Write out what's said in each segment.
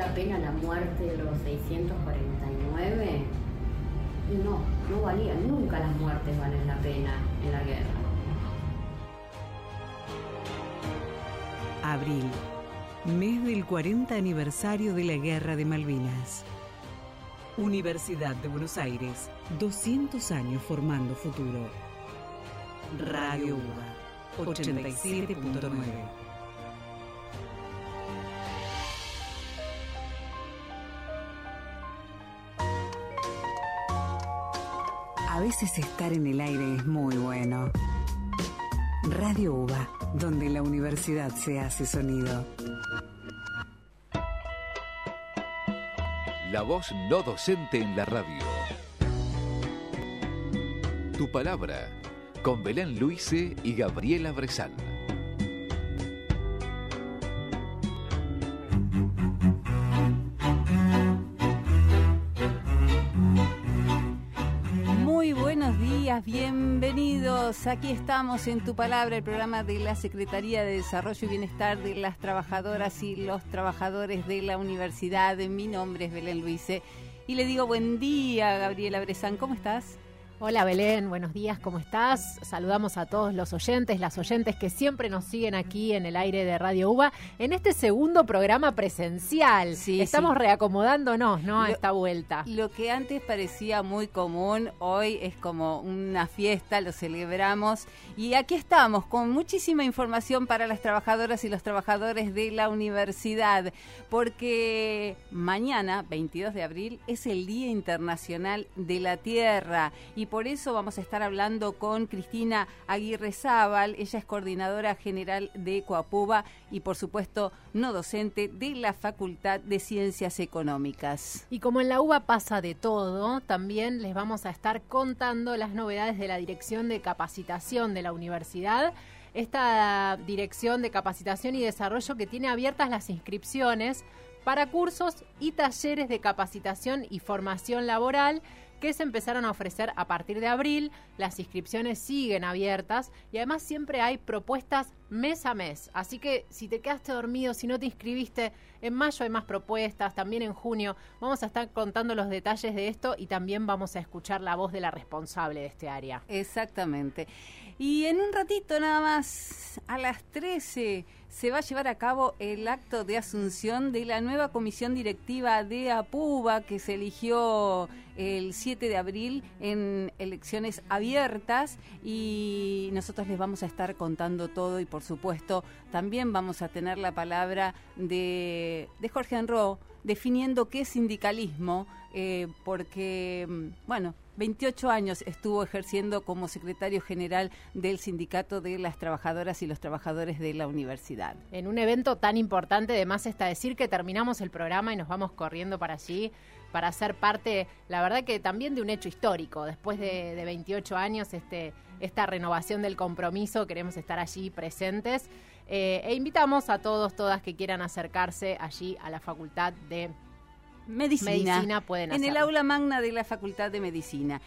la pena la muerte de los 649? No, no valía, nunca las muertes valen la pena en la guerra. Abril, mes del 40 aniversario de la Guerra de Malvinas. Universidad de Buenos Aires, 200 años formando futuro. Radio UBA, 87.9. A veces estar en el aire es muy bueno. Radio UBA, donde la universidad se hace sonido. La voz no docente en la radio. Tu palabra, con Belén Luise y Gabriela Bresán. Aquí estamos en Tu Palabra, el programa de la Secretaría de Desarrollo y Bienestar de las Trabajadoras y los Trabajadores de la Universidad. Mi nombre es Belén Luise y le digo buen día, Gabriela Bresan. ¿Cómo estás? Hola Belén, buenos días, ¿cómo estás? Saludamos a todos los oyentes, las oyentes que siempre nos siguen aquí en el aire de Radio UBA en este segundo programa presencial. Sí, Estamos sí. reacomodándonos, ¿no? A Lo- esta vuelta. Lo que antes parecía muy común, hoy es como una fiesta, lo celebramos. Y aquí estamos con muchísima información para las trabajadoras y los trabajadores de la universidad, porque mañana, 22 de abril, es el Día Internacional de la Tierra. Y por eso vamos a estar hablando con Cristina Aguirre Zábal. Ella es coordinadora general de Coapuba y, por supuesto, no docente de la Facultad de Ciencias Económicas. Y como en la UBA pasa de todo, también les vamos a estar contando las novedades de la Dirección de Capacitación de la Universidad. Esta Dirección de Capacitación y Desarrollo que tiene abiertas las inscripciones para cursos y talleres de capacitación y formación laboral que se empezaron a ofrecer a partir de abril. Las inscripciones siguen abiertas y además siempre hay propuestas mes a mes. Así que si te quedaste dormido, si no te inscribiste, en mayo hay más propuestas, también en junio. Vamos a estar contando los detalles de esto y también vamos a escuchar la voz de la responsable de este área. Exactamente. Y en un ratito nada más, a las 13, se va a llevar a cabo el acto de asunción de la nueva comisión directiva de APUBA que se eligió el 7 de abril en elecciones abiertas. Y nosotros les vamos a estar contando todo y por supuesto también vamos a tener la palabra de, de Jorge Enro definiendo qué es sindicalismo eh, porque, mm, bueno, 28 años estuvo ejerciendo como secretario general del Sindicato de las Trabajadoras y los Trabajadores de la Universidad. En un evento tan importante, además está decir que terminamos el programa y nos vamos corriendo para allí para ser parte, la verdad que también de un hecho histórico. Después de, de 28 años, este, esta renovación del compromiso, queremos estar allí presentes. Eh, e invitamos a todos, todas que quieran acercarse allí a la Facultad de Medicina. Medicina pueden En el aula magna de la Facultad de Medicina.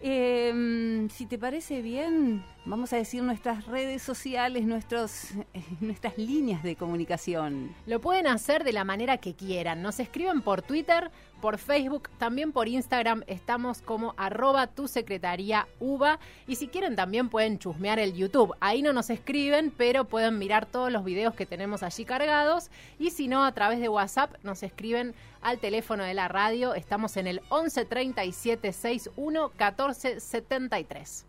Eh, si te parece bien, vamos a decir nuestras redes sociales, nuestros, eh, nuestras líneas de comunicación. Lo pueden hacer de la manera que quieran. Nos escriben por Twitter, por Facebook, también por Instagram. Estamos como arroba tu secretaría UBA. Y si quieren también pueden chusmear el YouTube. Ahí no nos escriben, pero pueden mirar todos los videos que tenemos allí cargados. Y si no, a través de WhatsApp nos escriben al teléfono de la radio. Estamos en el 11 37 61 14 73.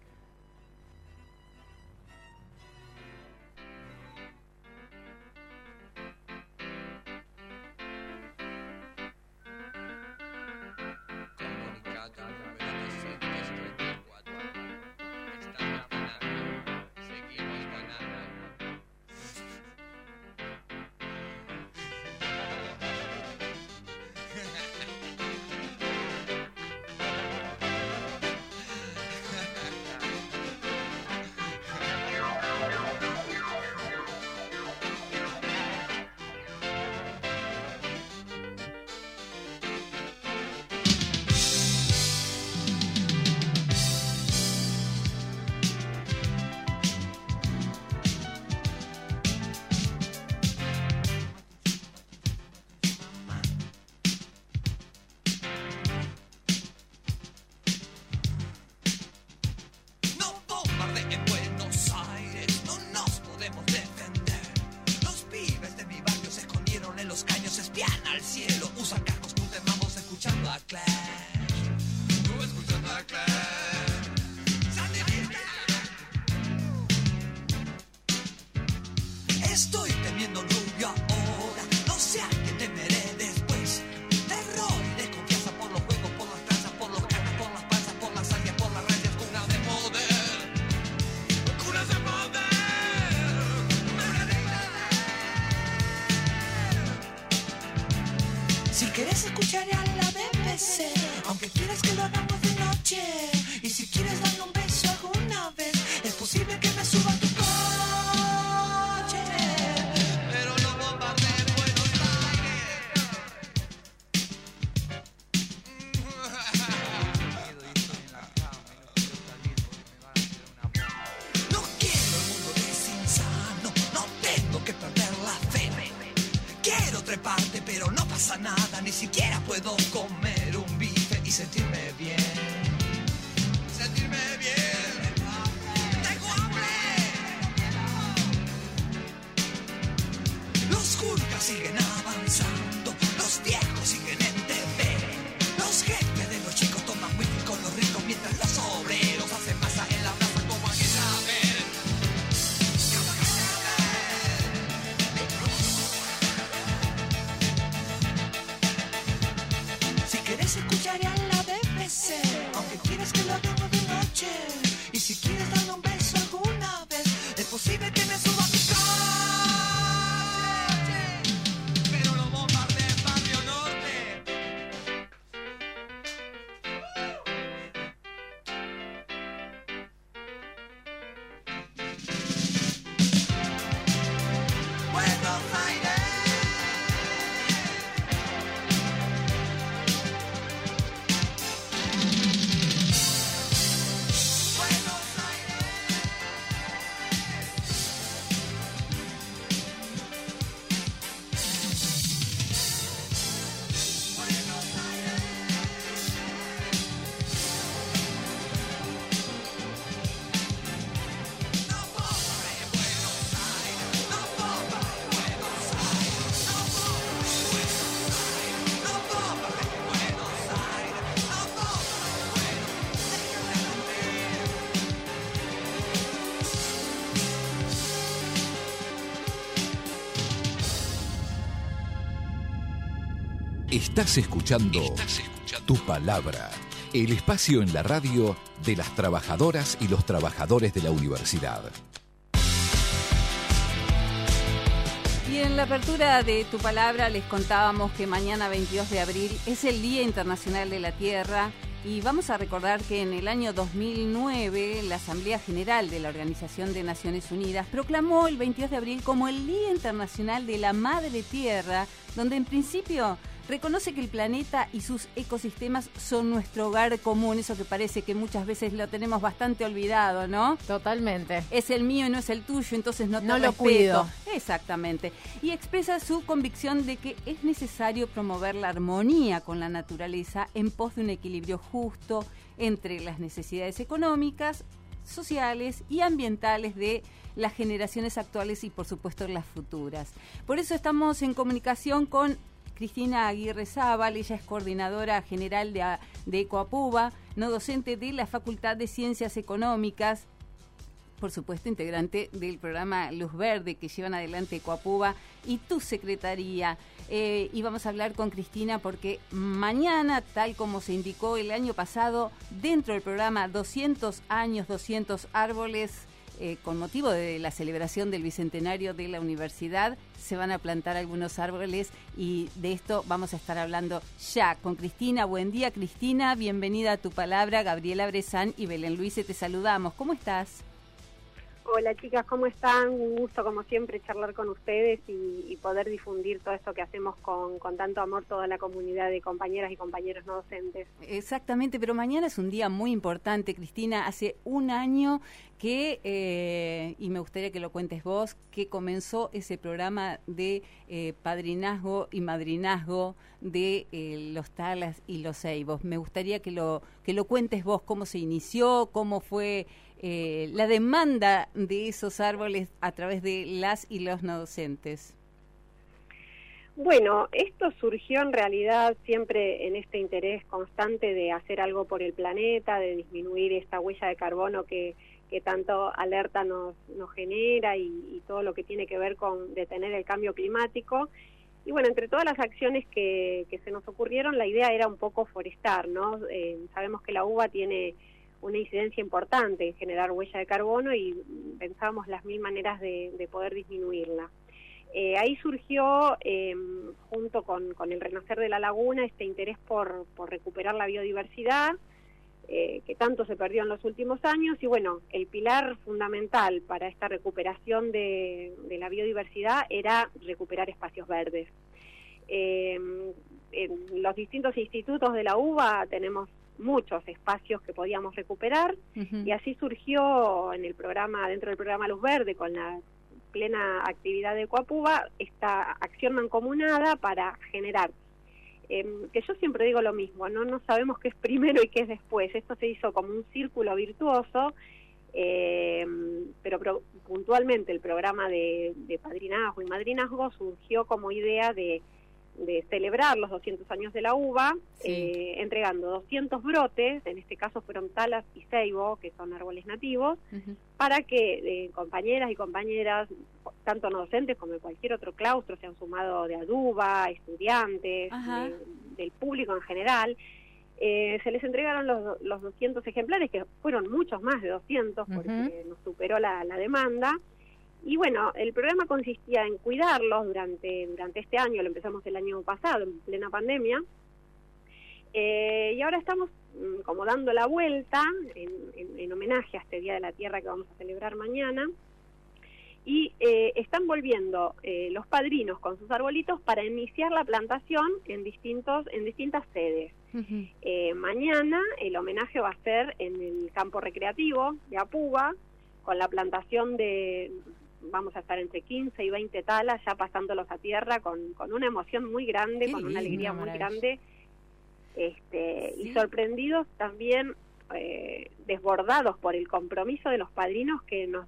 Estás escuchando Tu Palabra, el espacio en la radio de las trabajadoras y los trabajadores de la universidad. Y en la apertura de tu palabra les contábamos que mañana 22 de abril es el Día Internacional de la Tierra y vamos a recordar que en el año 2009 la Asamblea General de la Organización de Naciones Unidas proclamó el 22 de abril como el Día Internacional de la Madre Tierra, donde en principio reconoce que el planeta y sus ecosistemas son nuestro hogar común, eso que parece que muchas veces lo tenemos bastante olvidado, ¿no? Totalmente. es el mío y no es el tuyo, entonces no te No lo cuido. Exactamente. Y expresa su convicción de que es necesario promover la armonía con la naturaleza en pos de un equilibrio justo entre las necesidades económicas, sociales y ambientales de las generaciones actuales y por supuesto las futuras. Por eso estamos en comunicación con Cristina Aguirre Zábal, ella es coordinadora general de, de Ecoapuba, no docente de la Facultad de Ciencias Económicas, por supuesto, integrante del programa Luz Verde que llevan adelante Coapuba y tu secretaría. Eh, y vamos a hablar con Cristina porque mañana, tal como se indicó el año pasado, dentro del programa 200 años, 200 árboles, eh, con motivo de la celebración del bicentenario de la universidad, se van a plantar algunos árboles y de esto vamos a estar hablando ya con Cristina. Buen día, Cristina. Bienvenida a tu palabra. Gabriela Brezán y Belén Luise, te saludamos. ¿Cómo estás? Hola chicas, ¿cómo están? Un gusto como siempre charlar con ustedes y, poder difundir todo esto que hacemos con, con tanto amor toda la comunidad de compañeras y compañeros no docentes. Exactamente, pero mañana es un día muy importante, Cristina. Hace un año que, eh, y me gustaría que lo cuentes vos, que comenzó ese programa de eh, padrinazgo y madrinazgo de eh, los Talas y los Eibos. Me gustaría que lo, que lo cuentes vos, cómo se inició, cómo fue eh, la demanda de esos árboles a través de las y los no docentes. Bueno, esto surgió en realidad siempre en este interés constante de hacer algo por el planeta, de disminuir esta huella de carbono que, que tanto alerta nos, nos genera y, todo lo que tiene que ver con detener el cambio climático. Y bueno, entre todas las acciones que, que se nos ocurrieron, la idea era un poco forestar, ¿no? Eh, sabemos que la uva tiene una incidencia importante en generar huella de carbono y pensábamos las mil maneras de, de poder disminuirla. Eh, ahí surgió, eh, junto con, con, el renacer de la laguna, este interés por, recuperar la biodiversidad, eh, que tanto se perdió en los últimos años, y bueno, el pilar fundamental para esta recuperación de, de la biodiversidad era recuperar espacios verdes. Eh, en los distintos institutos de la UBA tenemos muchos espacios que podíamos recuperar uh -huh. y así surgió en el programa dentro del programa Luz Verde con la plena actividad de Coapuba esta acción mancomunada para generar eh, que yo siempre digo lo mismo, ¿no? no sabemos qué es primero y qué es después. Esto se hizo como un círculo virtuoso, eh, pero pro, puntualmente el programa de, de padrinazgo y madrinazgo surgió como idea de de celebrar los 200 años de la uva, sí. eh, entregando 200 brotes, en este caso fueron talas y ceibo, que son árboles nativos, uh -huh. para que eh, compañeras y compañeras, tanto no docentes como de cualquier otro claustro, se han sumado de aduba, estudiantes, de, del público en general, eh, se les entregaron los, los 200 ejemplares, que fueron muchos más de 200, porque uh -huh. nos superó la, la demanda, y bueno, el programa consistía en cuidarlos durante, durante este año, lo empezamos el año pasado, en plena pandemia, eh, y ahora estamos mm, como dando la vuelta en, en, en, homenaje a este Día de la Tierra que vamos a celebrar mañana, y eh, están volviendo eh, los padrinos con sus arbolitos para iniciar la plantación en, distintos, en distintas sedes. Uh -huh. mañana el homenaje va a ser en el campo recreativo de Apuba, con la plantación de vamos a estar entre 15 y 20 talas ya pasándolos a tierra con, con una emoción muy grande, Qué con una alegría muy grande este, sí. y sorprendidos también eh, desbordados por el compromiso de los padrinos que nos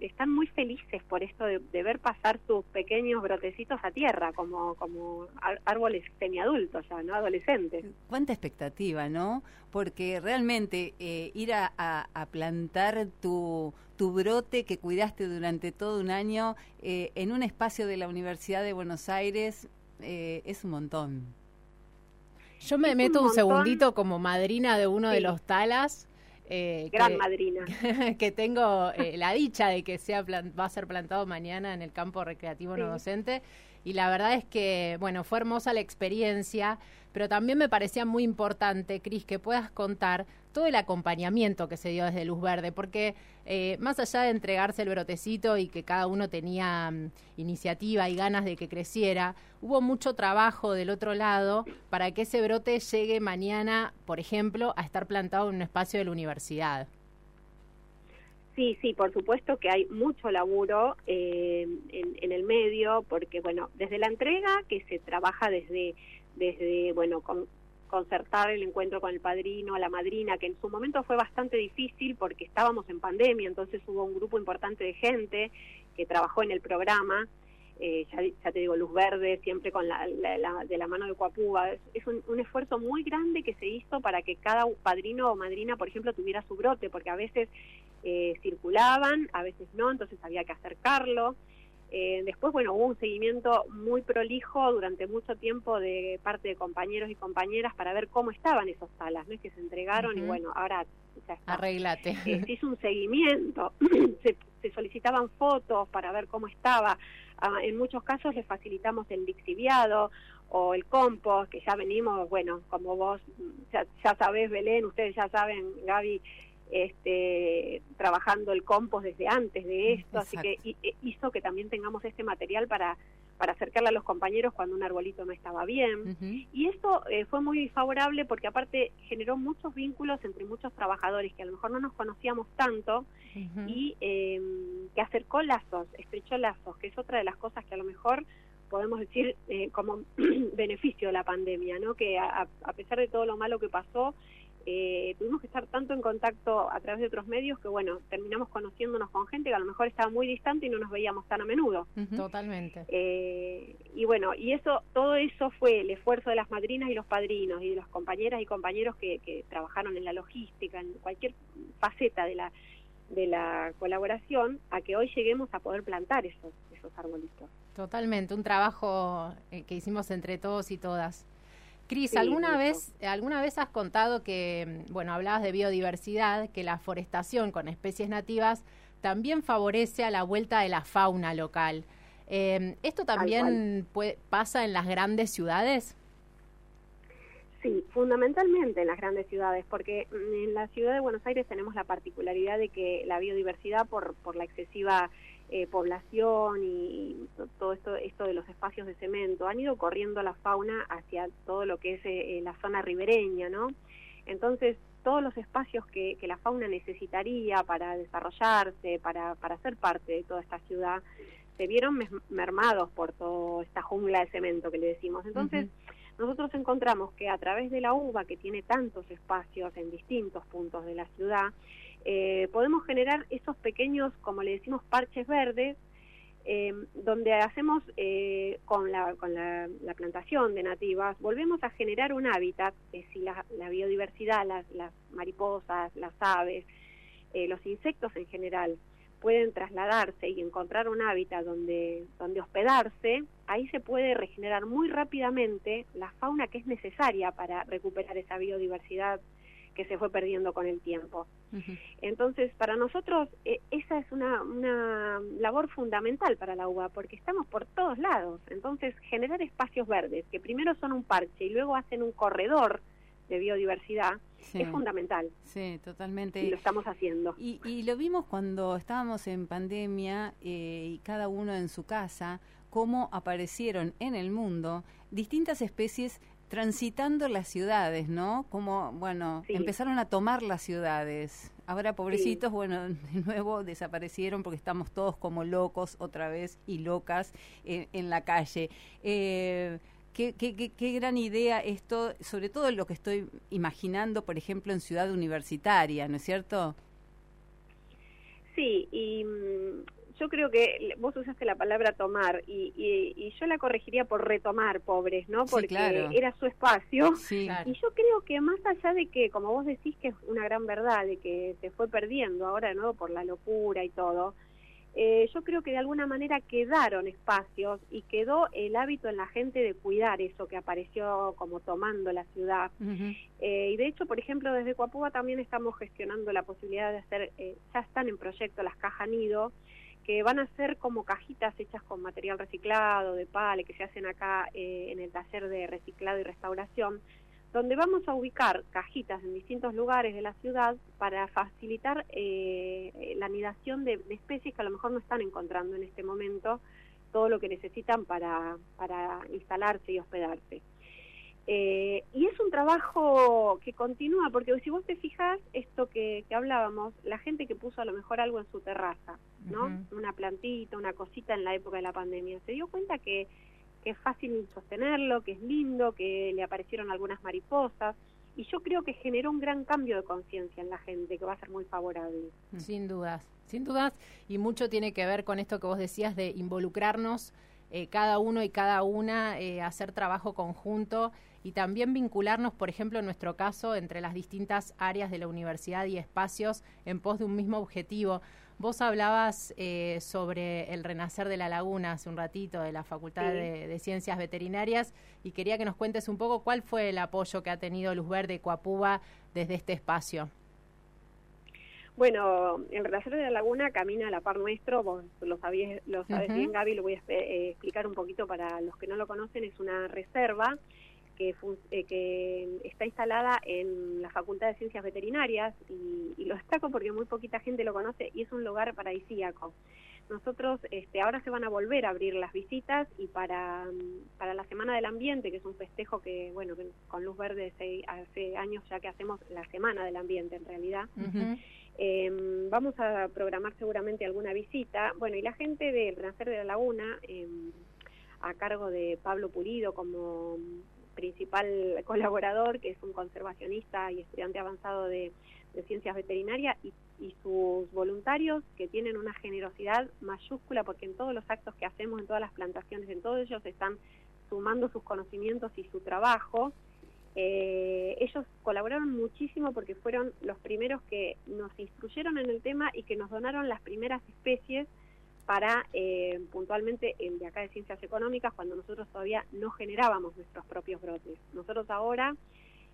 están muy felices por esto de, ver pasar sus pequeños brotecitos a tierra como como árboles semiadultos ya no adolescentes. Cuánta expectativa no porque realmente eh, ir a, a, a, plantar tu tu brote que cuidaste durante todo un año eh, en un espacio de la Universidad de Buenos Aires eh, es un montón yo me es meto un, un, segundito como madrina de uno sí. de los talas. Eh, Gran que, madrina. que tengo eh, la dicha de que sea va a ser plantado mañana en el campo recreativo sí. no docente. Y la verdad es que, bueno, fue hermosa la experiencia, pero también me parecía muy importante, Cris, que puedas contar todo el acompañamiento que se dio desde Luz Verde, porque eh, más allá de entregarse el brotecito y que cada uno tenía um, iniciativa y ganas de que creciera, hubo mucho trabajo del otro lado para que ese brote llegue mañana, por ejemplo, a estar plantado en un espacio de la universidad. Sí, sí, por supuesto que hay mucho laburo eh, en, en, el medio, porque, bueno, desde la entrega, que se trabaja desde, desde bueno, con, concertar el encuentro con el padrino, la madrina, que en su momento fue bastante difícil porque estábamos en pandemia, entonces hubo un grupo importante de gente que trabajó en el programa, eh, ya, ya, te digo, luz verde, siempre con la, de la mano de. Es, es un, un, esfuerzo muy grande que se hizo para que cada padrino o madrina, por ejemplo, tuviera su brote, porque a veces eh, circulaban, a veces no, entonces había que acercarlo. Eh, después, bueno, hubo un seguimiento muy prolijo durante mucho tiempo de parte de compañeros y compañeras para ver cómo estaban esos salas, ¿no? Es que se entregaron uh -huh. y bueno, ahora ya está. Arreglate. Eh, se hizo un seguimiento, se, se, solicitaban fotos para ver cómo estaba. Ah, en muchos casos les facilitamos el lixiviado o el compost, que ya venimos, bueno, como vos ya, ya sabés, Belén, ustedes ya saben, Gaby, este, trabajando el compost desde antes de esto, Exacto. así que e, hizo que también tengamos este material para, para acercarle a los compañeros cuando un arbolito no estaba bien. Uh -huh. Y esto eh, fue muy favorable porque aparte generó muchos vínculos entre muchos trabajadores que a lo mejor no nos conocíamos tanto uh -huh. y eh, que acercó lazos, estrechó lazos, que es otra de las cosas que a lo mejor podemos decir eh, como beneficio de la pandemia, ¿no? Que a, a pesar de todo lo malo que pasó, eh, tuvimos que estar tanto en contacto a través de otros medios que, bueno, terminamos conociéndonos con gente que a lo mejor estaba muy distante y no nos veíamos tan a menudo. Totalmente. Eh, y bueno, y eso, todo eso fue el esfuerzo de las madrinas y los padrinos y de las compañeras y compañeros que, que trabajaron en la logística, en cualquier faceta de la de la colaboración, a que hoy lleguemos a poder plantar esos, esos arbolitos. Totalmente, un trabajo eh, que hicimos entre todos y todas. Cris, Sí, ¿alguna vez, alguna vez has contado que, mm, bueno, hablabas de biodiversidad, que la forestación con especies nativas también favorece a la vuelta de la fauna local? Eh, ¿Esto también puede- pasa en las grandes ciudades? Sí, fundamentalmente en las grandes ciudades, porque mm, en la ciudad de Buenos Aires tenemos la particularidad de que la biodiversidad, por, por la excesiva eh, población y, y to- todo esto, esto de los espacios de cemento, han ido corriendo la fauna hacia todo lo que es eh, eh, la zona ribereña, ¿no? Entonces, todos los espacios que, que la fauna necesitaría para desarrollarse, para, para ser parte de toda esta ciudad, se vieron mermados por toda esta jungla de cemento que le decimos. Entonces, nosotros encontramos que a través de la uva, que tiene tantos espacios en distintos puntos de la ciudad, eh, podemos generar esos pequeños, como le decimos, parches verdes, eh, donde hacemos eh, con, la, con la, la plantación de nativas, volvemos a generar un hábitat, es decir, la, la biodiversidad, las, las mariposas, las aves, eh, los insectos en general, pueden trasladarse y encontrar un hábitat donde, donde hospedarse, ahí se puede regenerar muy rápidamente la fauna que es necesaria para recuperar esa biodiversidad que se fue perdiendo con el tiempo. Entonces, para nosotros eh, esa es una, una labor fundamental para la uva, porque estamos por todos lados. Entonces, generar espacios verdes, que primero son un parche y luego hacen un corredor de biodiversidad, Sí, es fundamental sí, totalmente. y lo estamos haciendo. Y, y lo vimos cuando estábamos en pandemia eh, y cada uno en su casa, cómo aparecieron en el mundo distintas especies transitando las ciudades, ¿no? Como, bueno, Sí. empezaron a tomar las ciudades. Ahora, pobrecitos, bueno, de nuevo desaparecieron porque estamos todos como locos otra vez y locas eh, en la calle. Eh, Qué, qué, qué, qué gran idea esto, sobre todo lo que estoy imaginando, por ejemplo, en ciudad universitaria, ¿no es cierto? Sí, y mm, yo creo que vos usaste la palabra tomar y, y, y yo la corregiría por retomar, pobres, ¿no? Sí, Porque claro. era su espacio. Sí, Claro. Y yo creo que más allá de que, como vos decís, que es una gran verdad, de que se fue perdiendo ahora de nuevo por la locura y todo, eh, yo creo que de alguna manera quedaron espacios y quedó el hábito en la gente de cuidar eso que apareció como tomando la ciudad. Eh, y de hecho, por ejemplo, desde Coapúa también estamos gestionando la posibilidad de hacer, eh, ya están en proyecto las cajas nido, que van a ser como cajitas hechas con material reciclado, de pale, que se hacen acá eh, en el taller de reciclado y restauración, donde vamos a ubicar cajitas en distintos lugares de la ciudad para facilitar eh, la anidación de, de especies que a lo mejor no están encontrando en este momento todo lo que necesitan para, para instalarse y hospedarse. Eh, y es un trabajo que continúa, porque si vos te fijas, esto que, que hablábamos, la gente que puso a lo mejor algo en su terraza, ¿no? Una plantita, una cosita en la época de la pandemia, se dio cuenta que, que es fácil sostenerlo, que es lindo, que le aparecieron algunas mariposas, y yo creo que generó un gran cambio de conciencia en la gente, que va a ser muy favorable. Sin dudas, sin dudas, y mucho tiene que ver con esto que vos decías de involucrarnos eh, cada uno y cada una, eh, hacer trabajo conjunto y también vincularnos, por ejemplo, en nuestro caso, entre las distintas áreas de la universidad y espacios en pos de un mismo objetivo. Vos hablabas eh, sobre el renacer de la laguna hace un ratito de la Facultad Sí. de, de Ciencias Veterinarias y quería que nos cuentes un poco cuál fue el apoyo que ha tenido Luz Verde y Coapúa desde este espacio. Bueno, el Renacer de la Laguna camina a la par nuestro, vos lo, sabías, lo sabes bien, Gaby, lo voy a eh, explicar un poquito para los que no lo conocen, es una reserva que, eh, que está instalada en la Facultad de Ciencias Veterinarias y, y lo destaco porque muy poquita gente lo conoce y es un lugar paradisíaco. Nosotros este, ahora se van a volver a abrir las visitas y para, para la Semana del Ambiente, que es un festejo que, bueno, que con Luz Verde hace, hace años ya que hacemos la Semana del Ambiente en realidad. Eh, vamos a programar seguramente alguna visita. Bueno, y la gente del Renacer de la Laguna, eh, a cargo de Pablo Pulido como principal colaborador, que es un conservacionista y estudiante avanzado de, ciencias veterinarias, y sus voluntarios, que tienen una generosidad mayúscula, porque en todos los actos que hacemos, en todas las plantaciones, en todos ellos están sumando sus conocimientos y su trabajo. Eh, ellos colaboraron muchísimo porque fueron los primeros que nos instruyeron en el tema y que nos donaron las primeras especies para eh, puntualmente el de acá de ciencias económicas cuando nosotros todavía no generábamos nuestros propios brotes. Nosotros ahora,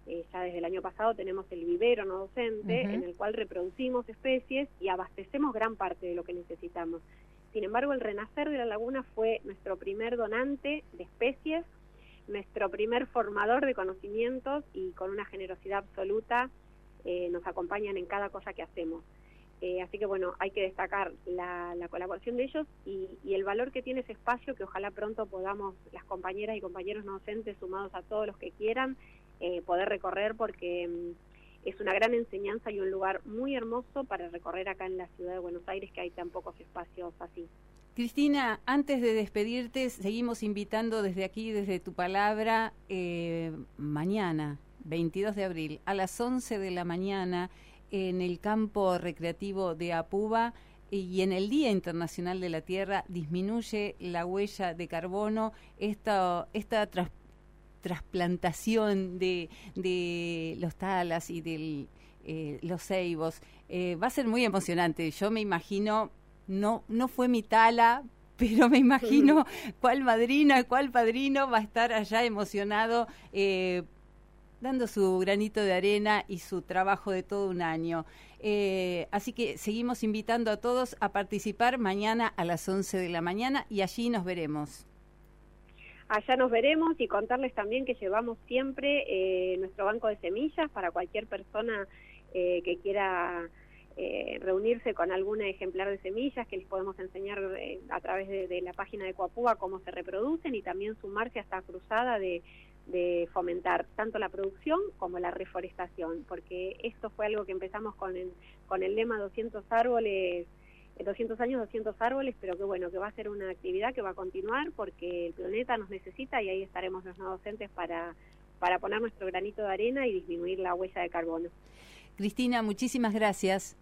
eh, ya desde el año pasado, tenemos el vivero no docente en el cual reproducimos especies y abastecemos gran parte de lo que necesitamos. Sin embargo, el renacer de la laguna fue nuestro primer donante de especies, nuestro primer formador de conocimientos y con una generosidad absoluta eh, nos acompañan en cada cosa que hacemos. Eh, así que bueno, hay que destacar la, la colaboración de ellos y, y el valor que tiene ese espacio que ojalá pronto podamos las compañeras y compañeros no docentes sumados a todos los que quieran eh, poder recorrer porque mm, es una gran enseñanza y un lugar muy hermoso para recorrer acá en la ciudad de Buenos Aires que hay tan pocos espacios así. Cristina, antes de despedirte, seguimos invitando desde aquí, desde tu palabra, eh, mañana, 22 de abril, a las 11 de la mañana, en el campo recreativo de Apuba y en el Día Internacional de la Tierra disminuye la huella de carbono, esta, esta tras- trasplantación de, de los talas y de los ceibos. Eh, va a ser muy emocionante. Yo me imagino, no, no fue mi tala, pero me imagino cuál madrina, cuál padrino va a estar allá emocionado eh, dando su granito de arena y su trabajo de todo un año. Eh, así que seguimos invitando a todos a participar mañana a las 11 de la mañana y allí nos veremos. Allá nos veremos y contarles también que llevamos siempre eh, nuestro banco de semillas para cualquier persona eh, que quiera eh, reunirse con algún ejemplar de semillas que les podemos enseñar eh, a través de, la página de Coapúa cómo se reproducen y también sumarse a esta cruzada de, de fomentar tanto la producción como la reforestación, porque esto fue algo que empezamos con el, con el lema 200 árboles 200 años, 200 árboles, pero que bueno, que va a ser una actividad que va a continuar porque el planeta nos necesita y ahí estaremos los no docentes para, para poner nuestro granito de arena y disminuir la huella de carbono. Cristina, muchísimas gracias.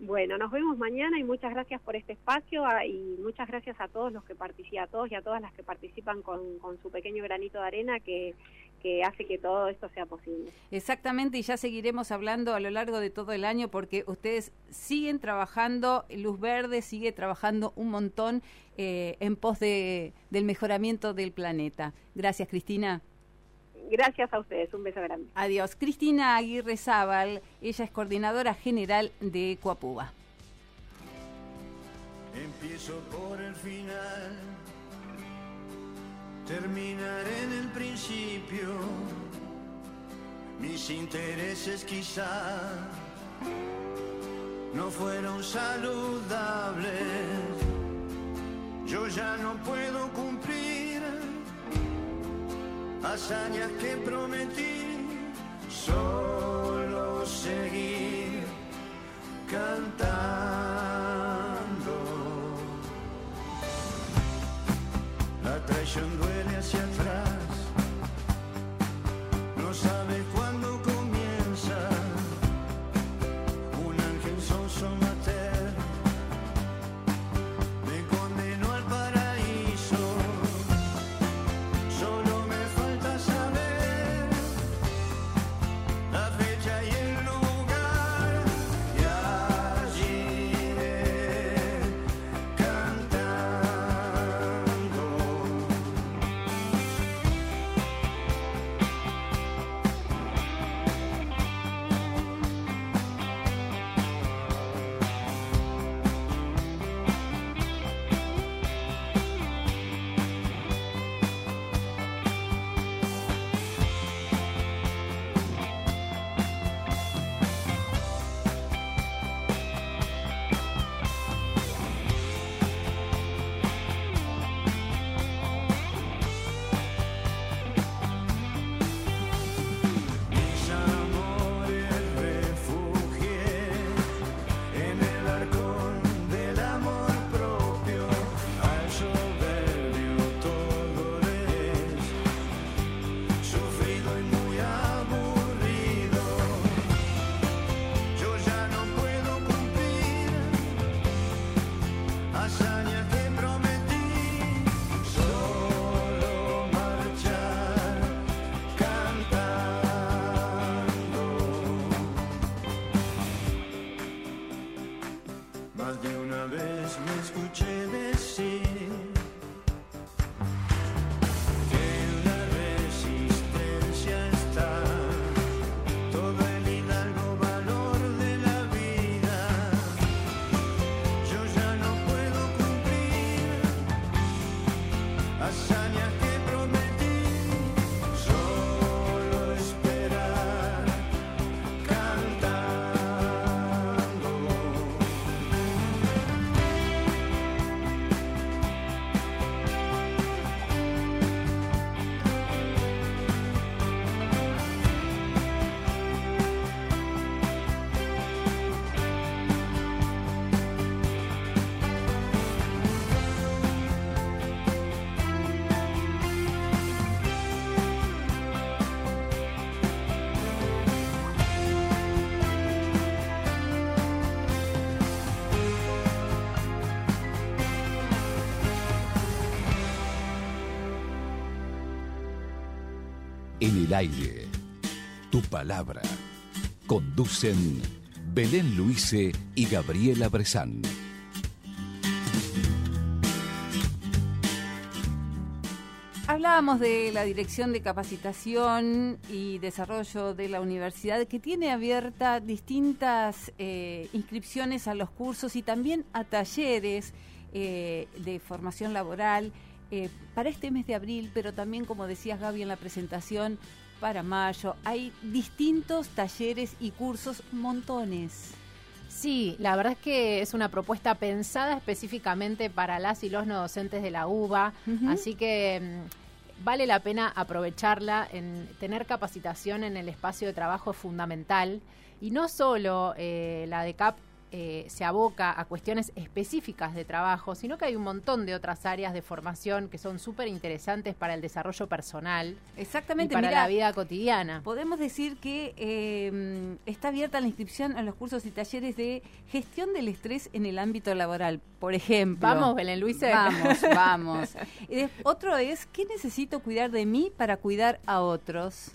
Bueno, nos vemos mañana y muchas gracias por este espacio ah, y muchas gracias a todos los que participan, a todos y a todas las que participan con, su pequeño granito de arena que, que hace que todo esto sea posible. Exactamente, y ya seguiremos hablando a lo largo de todo el año porque ustedes siguen trabajando, Luz Verde sigue trabajando un montón eh, en pos de, del mejoramiento del planeta. Gracias, Cristina. Gracias a ustedes, un beso grande. Adiós. Cristina Aguirre Zábal, ella es coordinadora general de Coapuba. Empiezo por el final, terminaré en el principio. Mis intereses quizá no fueron saludables. Yo ya no puedo cumplir hazañas que prometí, solo seguir cantando. La traición duele hacia atrás, no sabe El aire. Tu palabra. Conducen Belén Luise y Gabriela Bresán. Hablábamos de la Dirección de Capacitación y Desarrollo de la Universidad que tiene abierta distintas eh, inscripciones a los cursos y también a talleres eh, de formación laboral eh, para este mes de abril, pero también, como decías Gaby en la presentación, para mayo. Hay distintos talleres y cursos, montones. Sí, la verdad es que es una propuesta pensada específicamente para las y los no docentes de la UBA, así que mm, vale la pena aprovecharla. En tener capacitación en el espacio de trabajo es fundamental y no solo eh, la de CAP eh, se aboca a cuestiones específicas de trabajo, sino que hay un montón de otras áreas de formación que son súper interesantes para el desarrollo personal Exactamente, y para mirá, la vida cotidiana. Podemos decir que eh, está abierta la inscripción a los cursos y talleres de gestión del estrés en el ámbito laboral, por ejemplo. Vamos, Belén Luisa. Vamos, vamos. Y de- otro es, ¿qué necesito cuidar de mí para cuidar a otros?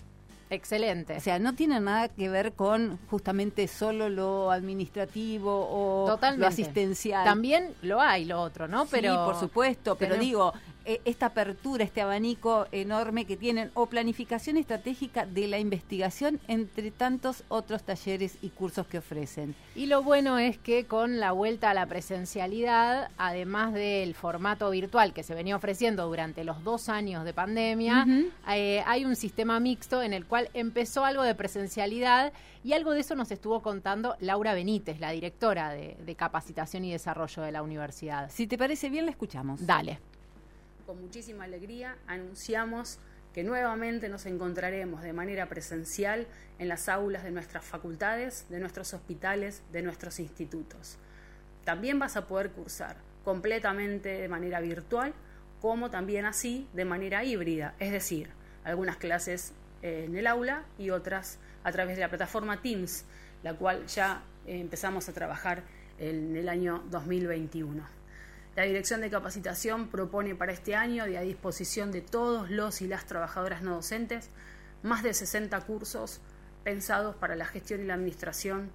Excelente. O sea, no tiene nada que ver con justamente solo lo administrativo o Totalmente. lo asistencial. También lo hay, lo otro, ¿no? Pero sí, por supuesto, pero tenemos- digo, eh, esta apertura, este abanico enorme que tienen, o planificación estratégica de la investigación, entre tantos otros talleres y cursos que ofrecen. Y lo bueno es que con la vuelta a la presencialidad, además del formato virtual que se venía ofreciendo durante los dos años de pandemia, eh, hay un sistema mixto en el cual empezó algo de presencialidad y algo de eso nos estuvo contando Laura Benítez, la directora de, de capacitación y desarrollo de la universidad. Si te parece bien, la escuchamos. Dale. Con muchísima alegría anunciamos que nuevamente nos encontraremos de manera presencial en las aulas de nuestras facultades, de nuestros hospitales, de nuestros institutos. También vas a poder cursar completamente de manera virtual, como también así de manera híbrida, es decir, algunas clases eh, en el aula y otras a través de la plataforma Teams, la cual ya eh, empezamos a trabajar en el año 2021. La Dirección de Capacitación propone para este año y a disposición de todos los y las trabajadoras no docentes más de 60 cursos pensados para la gestión y la administración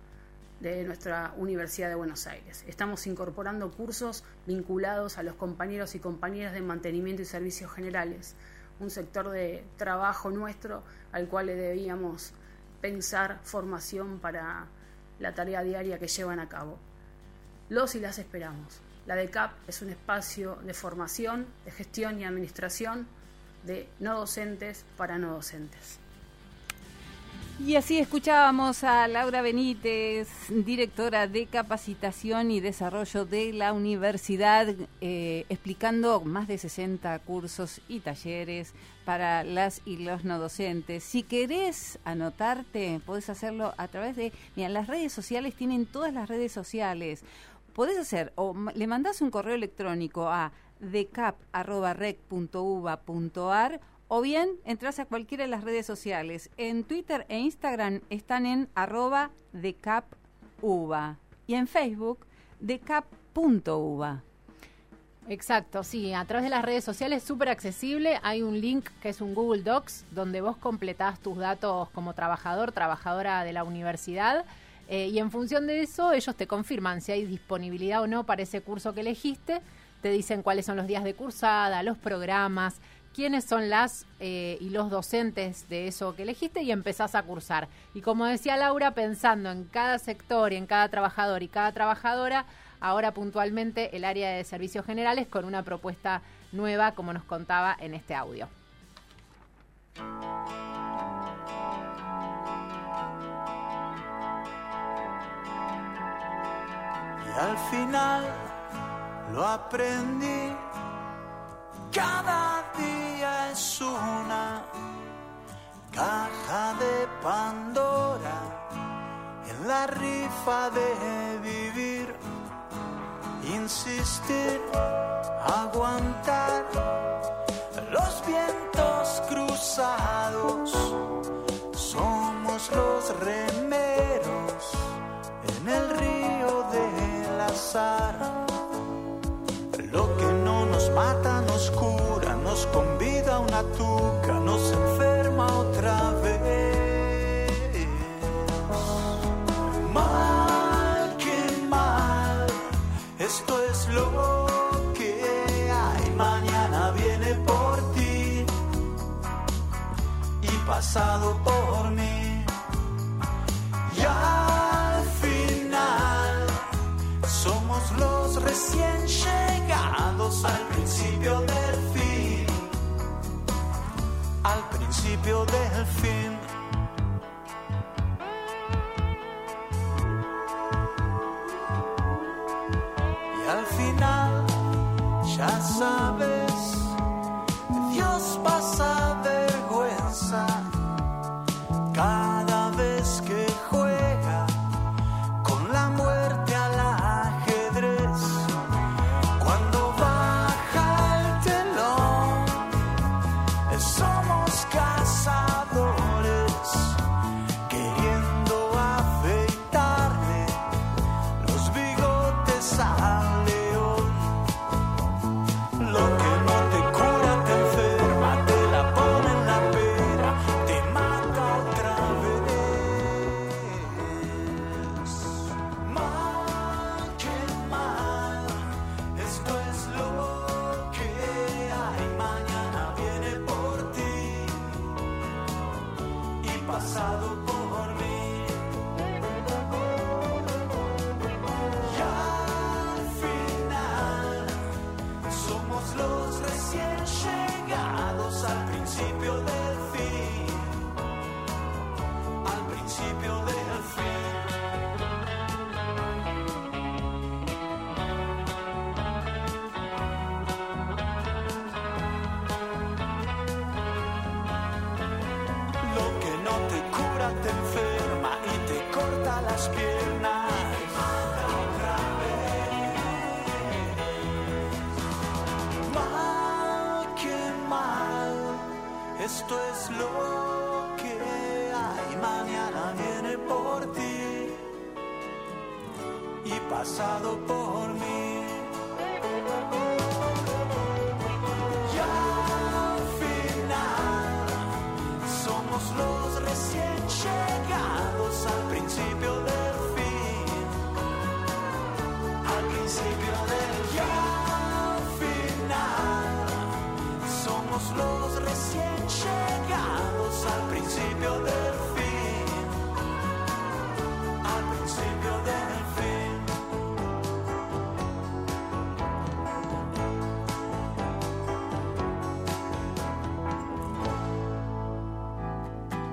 de nuestra Universidad de Buenos Aires. Estamos incorporando cursos vinculados a los compañeros y compañeras de mantenimiento y servicios generales, un sector de trabajo nuestro al cual le debíamos pensar formación para la tarea diaria que llevan a cabo. Los y las esperamos. La DECAP es un espacio de formación, de gestión y administración de no docentes para no docentes. Y así escuchábamos a Laura Benítez, directora de capacitación y desarrollo de la universidad, eh, explicando más de 60 cursos y talleres para las y los no docentes. Si querés anotarte, podés hacerlo a través de, las redes sociales tienen todas las redes sociales. Podés hacer, o le mandás un correo electrónico a decap.rec.uva.ar o bien entras a cualquiera de las redes sociales. En Twitter e Instagram están en arroba decapuva y en Facebook decap.uva. Exacto, sí, a través de las redes sociales súper accesible. Hay un link que es un Google Docs donde vos completás tus datos como trabajador, trabajadora de la universidad. Eh, y en función de eso, ellos te confirman si hay disponibilidad o no para ese curso que elegiste. Te dicen cuáles son los días de cursada, los programas, quiénes son las eh, y los docentes de eso que elegiste y empezás a cursar. Y como decía Laura, pensando en cada sector y en cada trabajador y cada trabajadora, ahora puntualmente el área de servicios generales con una propuesta nueva, como nos contaba en este audio. Y al final lo aprendí. Cada día es una caja de Pandora en la rifa de vivir. Insistir, aguantar los vientos cruzados. Somos los remeros Lo que no nos mata nos cura, nos convida a una tuca, nos enferma otra vez. Mal que mal, esto es lo que hay. Mañana viene por ti y pasado por mí. Recién llegados al principio del fin. Al principio del fin.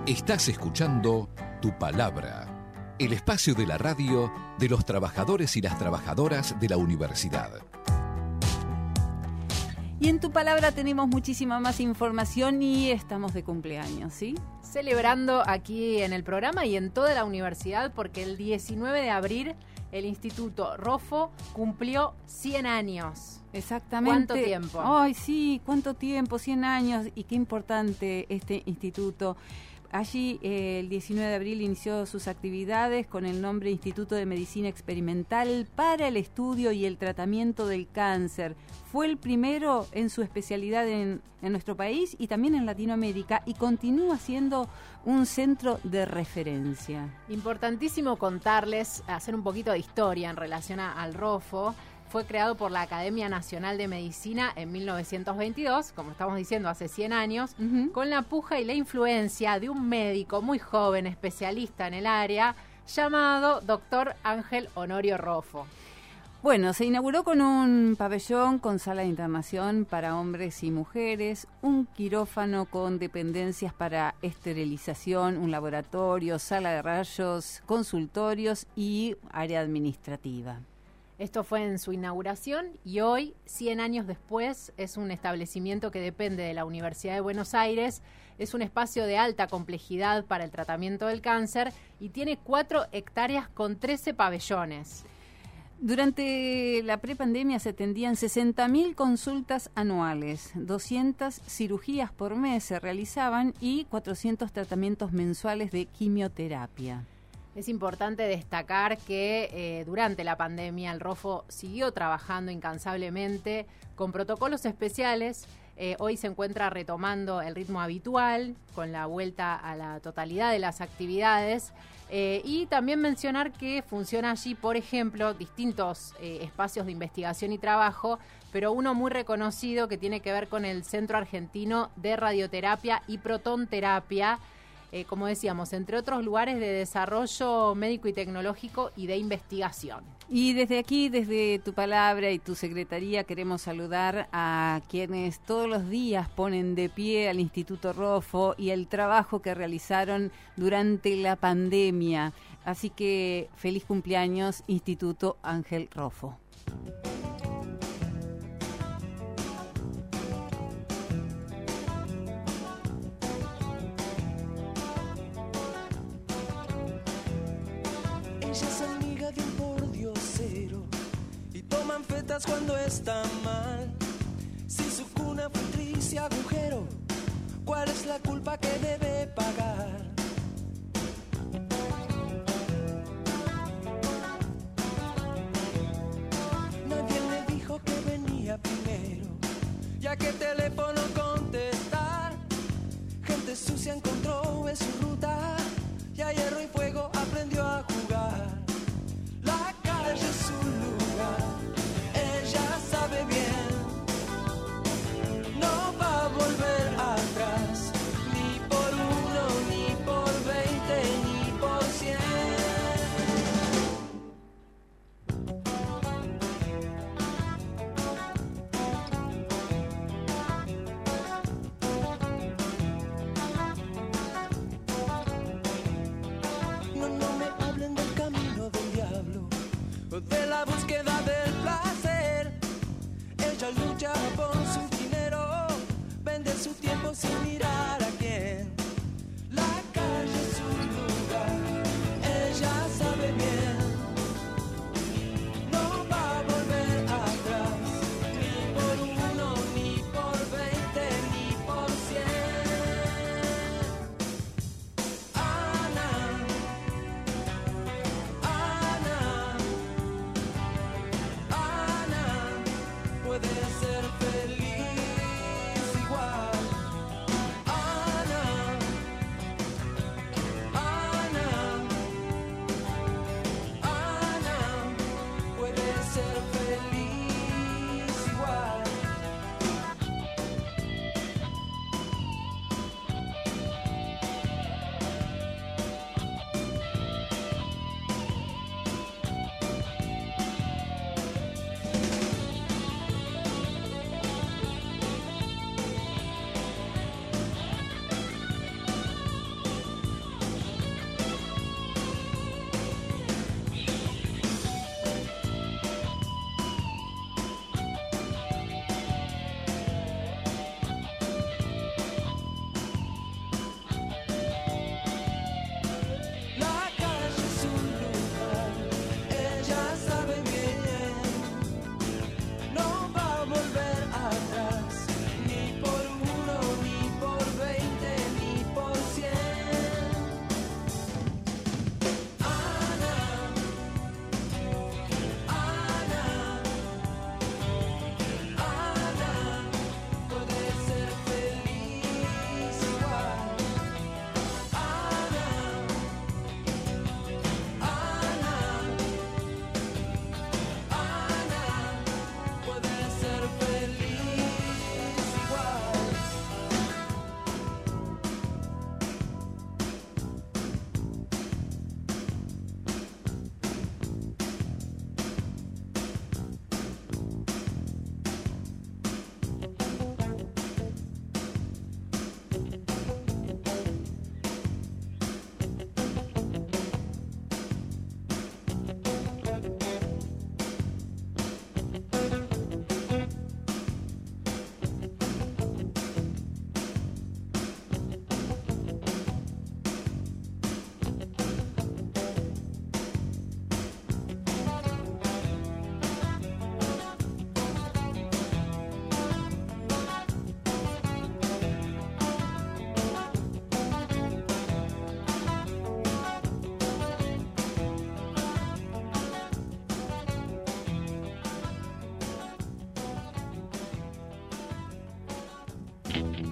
Estás escuchando Tu Palabra, el espacio de la radio de los trabajadores y las trabajadoras de la universidad. Y en tu palabra tenemos muchísima más información y estamos de cumpleaños, ¿sí? Celebrando aquí en el programa y en toda la universidad porque el 19 de abril el Instituto Rofo cumplió 100 años. Exactamente. ¿Cuánto tiempo? Ay, sí, cuánto tiempo, 100 años y qué importante este instituto. Allí eh, el 19 de abril inició sus actividades con el nombre Instituto de Medicina Experimental para el Estudio y el Tratamiento del Cáncer. Fue el primero en su especialidad en, nuestro país y también en Latinoamérica y continúa siendo un centro de referencia. Importantísimo contarles, hacer un poquito de historia en relación al ROFO. Fue creado por la Academia Nacional de Medicina en 1922, como estamos diciendo, hace 100 años, con la puja y la influencia de un médico muy joven, especialista en el área, llamado doctor Ángel Honorio Rofo. Bueno, se inauguró con un pabellón con sala de internación para hombres y mujeres, un quirófano con dependencias para esterilización, un laboratorio, sala de rayos, consultorios y área administrativa. Esto fue en su inauguración y hoy, 100 años después, es un establecimiento que depende de la Universidad de Buenos Aires. Es un espacio de alta complejidad para el tratamiento del cáncer y tiene 4 hectáreas con 13 pabellones. Durante la prepandemia se atendían 60.000 consultas anuales, 200 cirugías por mes se realizaban y 400 tratamientos mensuales de quimioterapia. Es importante destacar que eh, durante la pandemia el ROFO siguió trabajando incansablemente con protocolos especiales. Eh, hoy se encuentra retomando el ritmo habitual con la vuelta a la totalidad de las actividades. Eh, y también mencionar que funciona allí, por ejemplo, distintos espacios de investigación y trabajo, pero uno muy reconocido que tiene que ver con el Centro Argentino de Radioterapia y Protonterapia. Eh, como decíamos, entre otros lugares de desarrollo médico y tecnológico y de investigación. Y desde aquí, desde tu palabra y tu secretaría, queremos saludar a quienes todos los días ponen de pie al Instituto Rofo y el trabajo que realizaron durante la pandemia. Así que feliz cumpleaños, Instituto Ángel Rofo. Ella es amiga de un pordiosero y toman fetas cuando está mal. Si su cuna fue triste agujero, ¿cuál es la culpa que debe pagar? Nadie le dijo que venía primero, ya que teléfono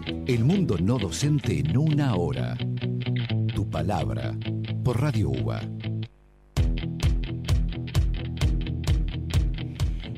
El mundo no docente en una hora. Tu palabra por Radio UBA.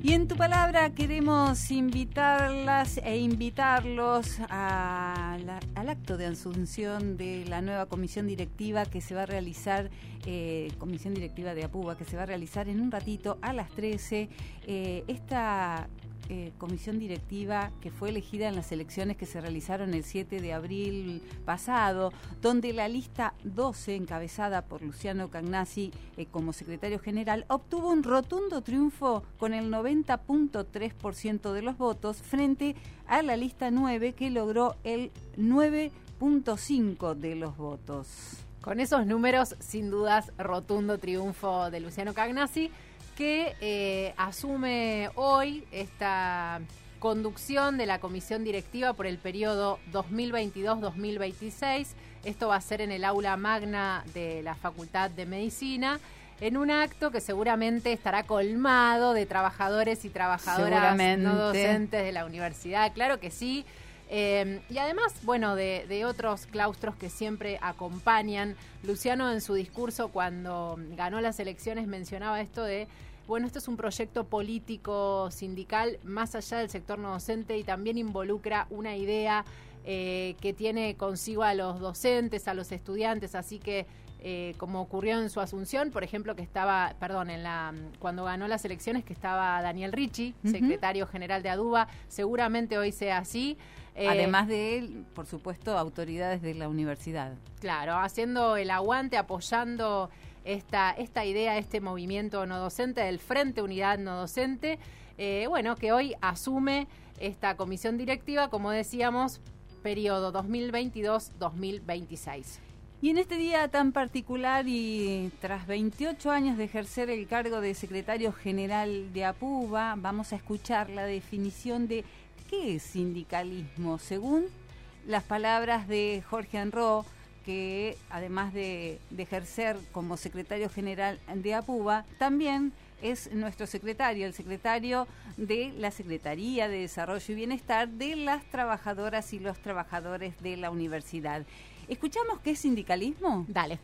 Y en tu palabra queremos invitarlas e invitarlos al acto de asunción de la nueva comisión directiva que se va a realizar, eh, comisión directiva de APUBA, que se va a realizar en un ratito a las 13. Eh, esta eh, comisión directiva que fue elegida en las elecciones que se realizaron el 7 de abril pasado, donde la lista 12, encabezada por Luciano Cagnazzi eh, como secretario general, obtuvo un rotundo triunfo con el 90.3% de los votos frente a la lista 9 que logró el 9.5% de los votos. Con esos números, sin dudas, rotundo triunfo de Luciano Cagnazzi, que eh, asume hoy esta conducción de la comisión directiva por el periodo 2022-2026. Esto va a ser en el aula magna de la Facultad de Medicina, en un acto que seguramente estará colmado de trabajadores y trabajadoras no docentes de la universidad. Claro que sí. Eh, y además, bueno, de otros claustros que siempre acompañan. Luciano en su discurso cuando ganó las elecciones mencionaba esto de, bueno, esto es un proyecto político sindical más allá del sector no docente y también involucra una idea eh, que tiene consigo a los docentes, a los estudiantes, así que eh, como ocurrió en su asunción, por ejemplo, que estaba, perdón, en la cuando ganó las elecciones, que estaba Daniel Ricci, secretario general de ADUBA, seguramente hoy sea así. Eh, Además de él, por supuesto, autoridades de la universidad. Claro, haciendo el aguante, apoyando esta, esta idea, este movimiento no docente del Frente Unidad No Docente, eh, bueno, que hoy asume esta comisión directiva, como decíamos, periodo 2022-2026. Y en este día tan particular y tras 28 años de ejercer el cargo de secretario general de APUBA, vamos a escuchar la definición de qué es sindicalismo, según las palabras de Jorge Enro, que además de, de ejercer como secretario general de APUBA, también es nuestro secretario, el secretario de la Secretaría de Desarrollo y Bienestar de las trabajadoras y los trabajadores de la universidad. ¿Escuchamos qué es sindicalismo? Dale.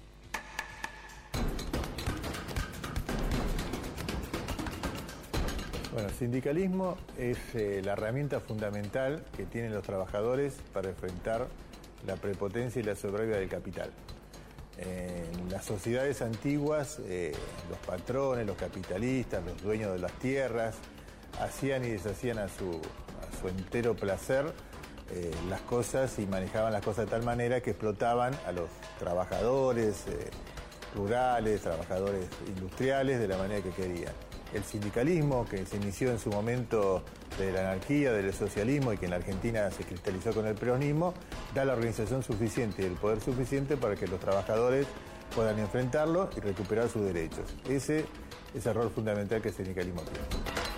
Bueno, el sindicalismo es eh, la herramienta fundamental que tienen los trabajadores para enfrentar la prepotencia y la soberbia del capital. En las sociedades antiguas, eh, los patrones, los capitalistas, los dueños de las tierras, hacían y deshacían a su, entero placer eh, las cosas y manejaban las cosas de tal manera que explotaban a los trabajadores eh, rurales, trabajadores industriales de la manera que querían. El sindicalismo, que se inició en su momento de la anarquía, del socialismo y que en Argentina se cristalizó con el peronismo, da la organización suficiente y el poder suficiente para que los trabajadores puedan enfrentarlo y recuperar sus derechos. Ese es el rol fundamental que el sindicalismo tiene.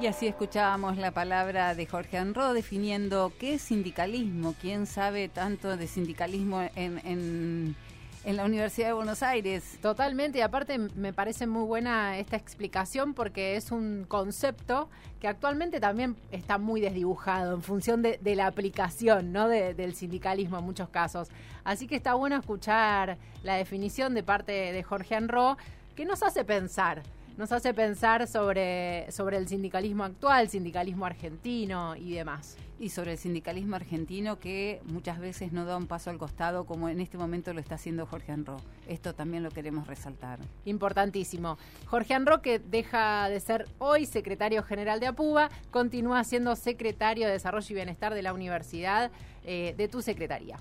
Y así escuchábamos la palabra de Jorge Anro definiendo qué es sindicalismo, quién sabe tanto de sindicalismo en, en la Universidad de Buenos Aires. Totalmente, y aparte me parece muy buena esta explicación porque es un concepto que actualmente también está muy desdibujado en función de, la aplicación ¿no? De- del sindicalismo en muchos casos. Así que está bueno escuchar la definición de parte de Jorge Anro que nos hace pensar. Nos hace pensar sobre, sobre el sindicalismo actual, sindicalismo argentino y demás. Y sobre el sindicalismo argentino que muchas veces no da un paso al costado como en este momento lo está haciendo Jorge Anro. Esto también lo queremos resaltar. Importantísimo. Jorge Anroque deja de ser hoy secretario general de APUBA, continúa siendo secretario de Desarrollo y Bienestar de la Universidad eh, de tu secretaría.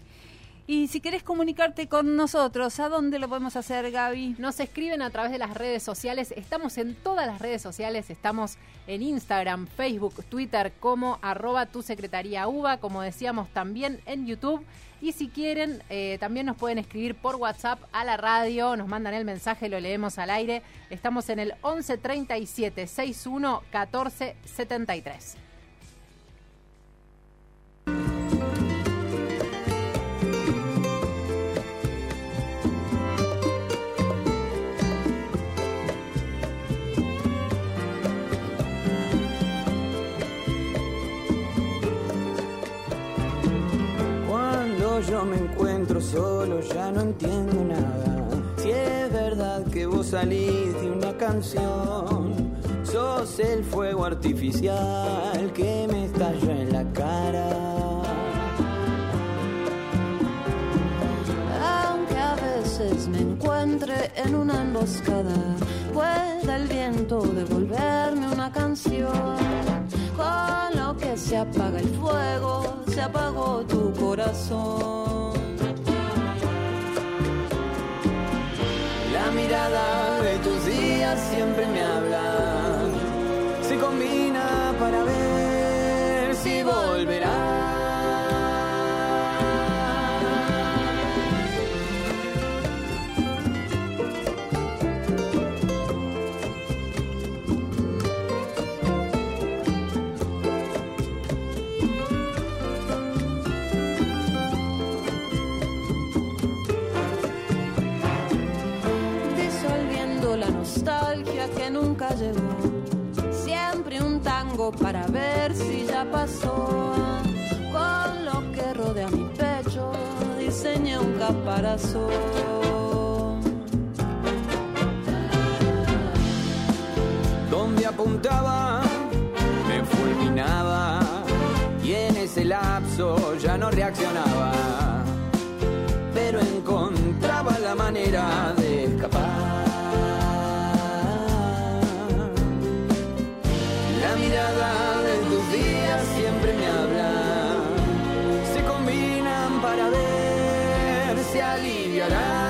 Y si querés comunicarte con nosotros, ¿a dónde lo podemos hacer, Gaby? Nos escriben a través de las redes sociales. Estamos en todas las redes sociales. Estamos en Instagram, Facebook, Twitter como arroba tu secretaría UBA, como decíamos también en YouTube. Y si quieren, eh, también nos pueden escribir por WhatsApp a la radio, nos mandan el mensaje, lo leemos al aire. Estamos en el 11 37 61 14 73. Yo me encuentro solo ya no entiendo nada. Si es verdad que vos salís de una canción, sos el fuego artificial que me estalla en la cara. Aunque a veces me encuentre en una emboscada, pueda el viento devolverme una canción. Con lo que se apaga el fuego, se apagó tu corazón. La mirada de tus días siempre me habla. Siempre un tango para ver si ya pasó. Con lo que rodea mi pecho, diseñé un caparazón. Donde apuntaba, me fulminaba. Y en ese lapso ya no reaccionaba. Pero encontraba la manera de de tus días siempre me habla. Se combinan para ver si aliviará.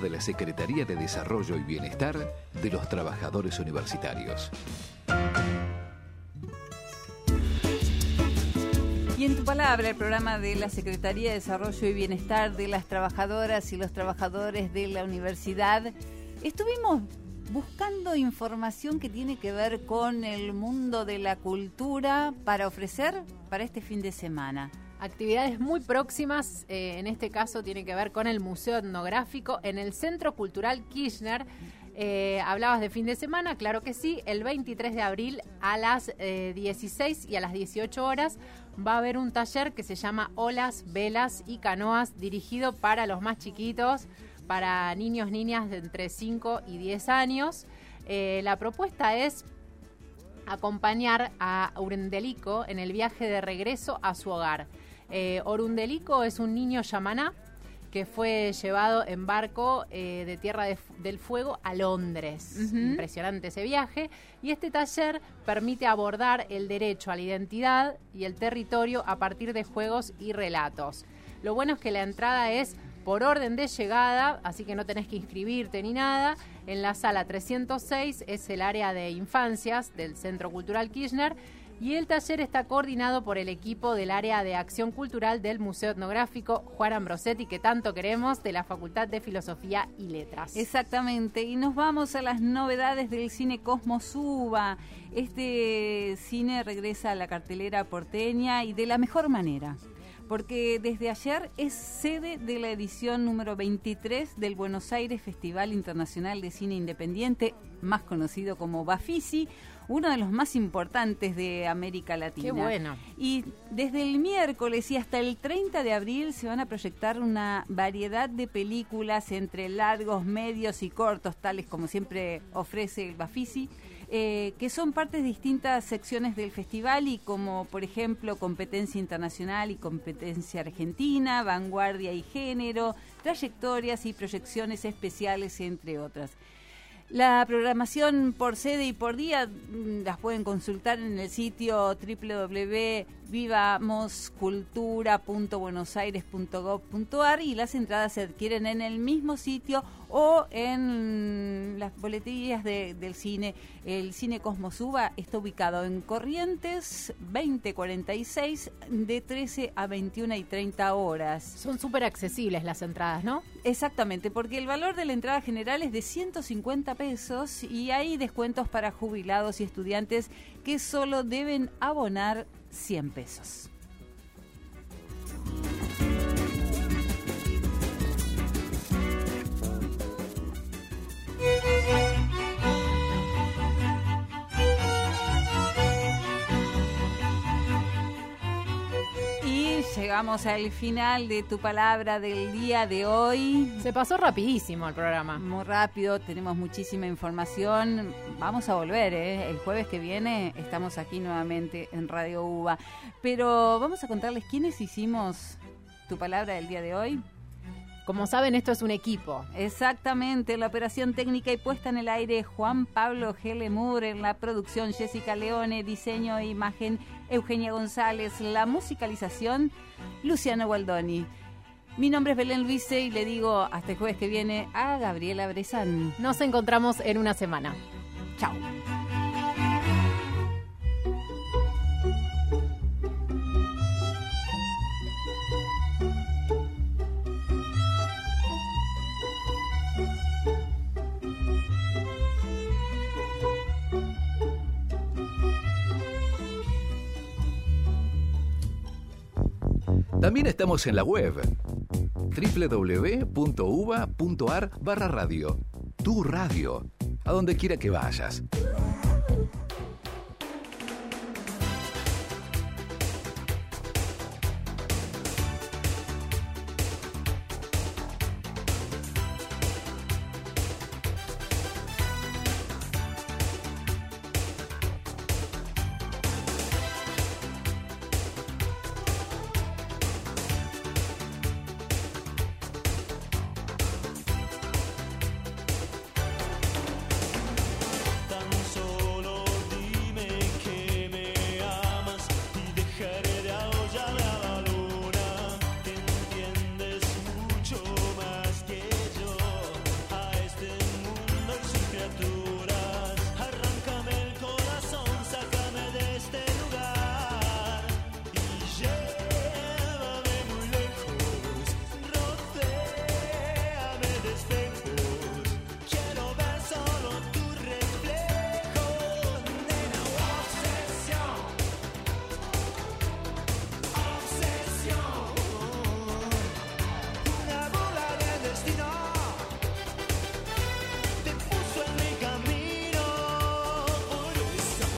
De la Secretaría de Desarrollo y Bienestar de los Trabajadores Universitarios. Y en tu palabra, el programa de la Secretaría de Desarrollo y Bienestar de las Trabajadoras y los Trabajadores de la Universidad, estuvimos buscando información que tiene que ver con el mundo de la cultura para ofrecer para este fin de semana. Actividades muy próximas, eh, en este caso tiene que ver con el Museo Etnográfico en el Centro Cultural Kirchner. Eh, hablabas de fin de semana, claro que sí, el 23 de abril a las eh, 16 y a las 18 horas va a haber un taller que se llama Olas, Velas y Canoas, dirigido para los más chiquitos, para niños, niñas de entre 5 y 10 años. Eh, la propuesta es acompañar a Urundelico en el viaje de regreso a su hogar. Eh, Orundelico es un niño yamaná que fue llevado en barco eh, de Tierra de del Fuego a Londres. Impresionante ese viaje. Y este taller permite abordar el derecho a la identidad y el territorio a partir de juegos y relatos. Lo bueno es que la entrada es por orden de llegada, así que no tenés que inscribirte ni nada. En la sala 306 es el área de infancias del Centro Cultural Kirchner y el taller está coordinado por el equipo del área de acción cultural del Museo Etnográfico Juan Ambrosetti, que tanto queremos, de la Facultad de Filosofía y Letras. Exactamente, y nos vamos a las novedades del cine Cosmos Uva. Este cine regresa a la cartelera porteña y de la mejor manera, porque desde ayer es sede de la edición número 23 del Buenos Aires Festival Internacional de Cine Independiente, más conocido como Bafisi, uno de los más importantes de América Latina. Qué bueno. Y desde el miércoles y hasta el 30 de abril se van a proyectar una variedad de películas entre largos, medios y cortos, tales como siempre ofrece el Bafisi. eh, que son parte de distintas secciones del festival y como por ejemplo competencia internacional y competencia argentina, vanguardia y género, trayectorias y proyecciones especiales, entre otras. La programación por sede y por día mm, las pueden consultar en el sitio www.vivamoscultura.buenosaires.gov.ar y las entradas se adquieren en el mismo sitio o en las boleterías de- del cine. El Cine Cosmosuba está ubicado en Corrientes 2046 de 13 a 21 y 30 horas. Son súper accesibles las entradas, ¿no? Exactamente, porque el valor de la entrada general es de 150 pesos y hay descuentos para jubilados y estudiantes que solo deben abonar 100 pesos. Llegamos al final de tu palabra del día de hoy. Se pasó rapidísimo el programa. Muy rápido, tenemos muchísima información. Vamos a volver, ¿eh? El jueves que viene estamos aquí nuevamente en Radio UBA. Pero vamos a contarles quiénes hicimos tu palabra del día de hoy. Como saben, esto es un equipo. Exactamente, la operación técnica y puesta en el aire Juan Pablo Gelemur, en la producción Jessica Leone, diseño e imagen Eugenia González, la musicalización Luciano Gualdoni. Mi nombre es Belén Luise y le digo hasta el jueves que viene a Gabriela Brezán. Nos encontramos en una semana. Chao. También estamos en la web www.uva.ar barra radio. Tu radio, a donde quiera que vayas.